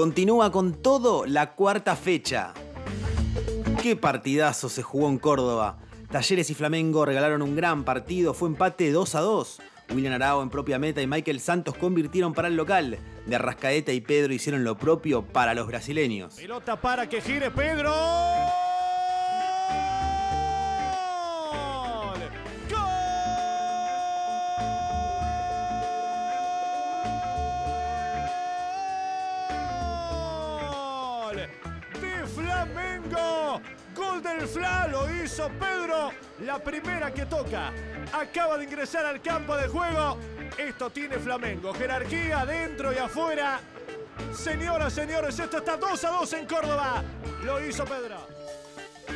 Continúa con todo la cuarta fecha. Qué partidazo se jugó en Córdoba. Talleres y Flamengo regalaron un gran partido, fue empate 2 a 2. William Arao en propia meta y Michael Santos convirtieron para el local. De Arrascaeta y Pedro hicieron lo propio para los brasileños. Pelota para que gire Pedro. Gol del Fla, lo hizo Pedro. La primera que toca. Acaba de ingresar al campo de juego. Esto tiene Flamengo. Jerarquía dentro y afuera. Señoras, señores, esto está 2 a 2 en Córdoba. Lo hizo Pedro.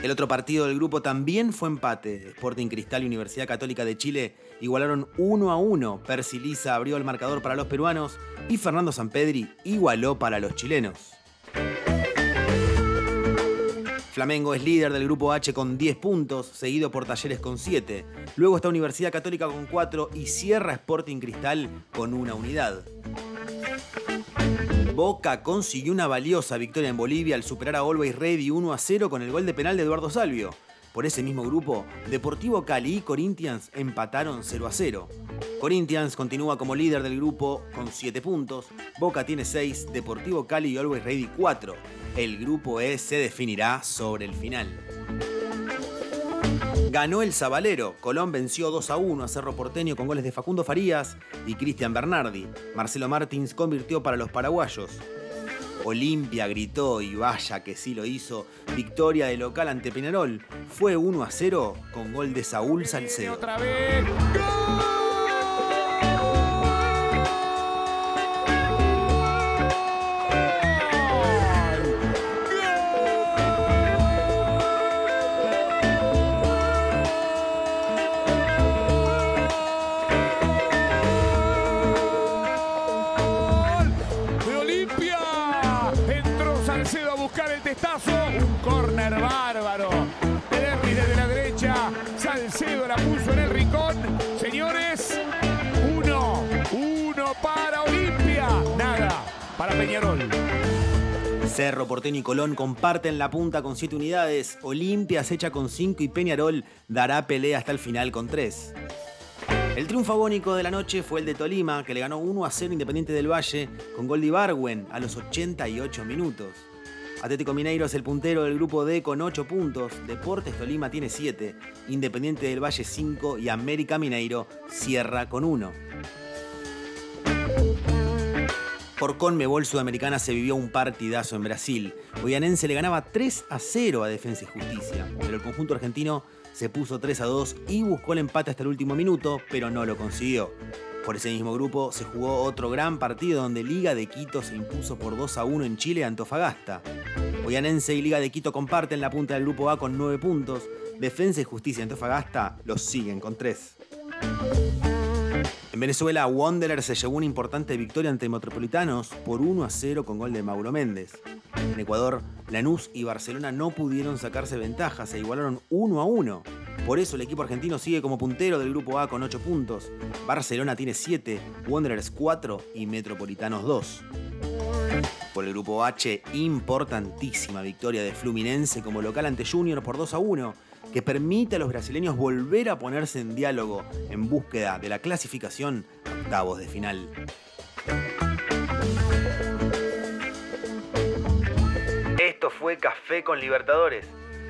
El otro partido del grupo también fue empate. Sporting Cristal y Universidad Católica de Chile igualaron 1 a 1. Percy Lisa abrió el marcador para los peruanos y Fernando Sampedri igualó para los chilenos. Flamengo es líder del grupo H con 10 puntos, seguido por Talleres con 7. Luego está Universidad Católica con 4 y cierra Sporting Cristal con una unidad. Boca consiguió una valiosa victoria en Bolivia al superar a Always Ready 1 a 0 con el gol de penal de Eduardo Salvio. Por ese mismo grupo, Deportivo Cali y Corinthians empataron 0 a 0. Corinthians continúa como líder del grupo con 7 puntos, Boca tiene 6, Deportivo Cali y Always Ready 4. El grupo E se definirá sobre el final. Ganó el Zabalero. Colón venció 2 a 1 a Cerro Porteño con goles de Facundo Farías y Cristian Bernardi. Marcelo Martins convirtió para los paraguayos. Olimpia gritó y vaya que sí lo hizo. Victoria de local ante Peñarol. Fue 1 a 0 con gol de Saúl Salcedo. Otra vez. Un córner bárbaro. Terry desde la derecha, Salcedo la puso en el rincón. Señores, uno, uno para Olimpia, nada para Peñarol. Cerro, Porteño y Colón comparten la punta con 7 unidades. Olimpia se echa con 5 y Peñarol dará pelea hasta el final con 3. El triunfo agónico de la noche fue el de Tolima, que le ganó 1 a 0 Independiente del Valle con gol de a los 88 minutos. Atlético Mineiro es el puntero del grupo D con 8 puntos, Deportes Tolima tiene 7, Independiente del Valle 5 y América Mineiro cierra con 1. Por Conmebol Sudamericana se vivió un partidazo en Brasil. Goyanense le ganaba 3 a 0 a Defensa y Justicia, pero el conjunto argentino se puso 3 a 2 y buscó el empate hasta el último minuto, pero no lo consiguió. Por ese mismo grupo se jugó otro gran partido donde Liga de Quito se impuso por 2 a 1 en Chile Antofagasta. Oyanense y Liga de Quito comparten la punta del grupo A con 9 puntos. Defensa y Justicia Antofagasta los siguen con 3. En Venezuela, Wanderer se llevó una importante victoria ante Metropolitanos por 1 a 0 con gol de Mauro Méndez. En Ecuador, Lanús y Barcelona no pudieron sacarse ventajas, se igualaron 1 a 1. Por eso el equipo argentino sigue como puntero del grupo A con 8 puntos. Barcelona tiene 7, Wanderers 4 y Metropolitanos 2. Por el grupo H, importantísima victoria de Fluminense como local ante Junior por 2 a 1, que permite a los brasileños volver a ponerse en diálogo en búsqueda de la clasificación a octavos de final. Esto fue Café con Libertadores.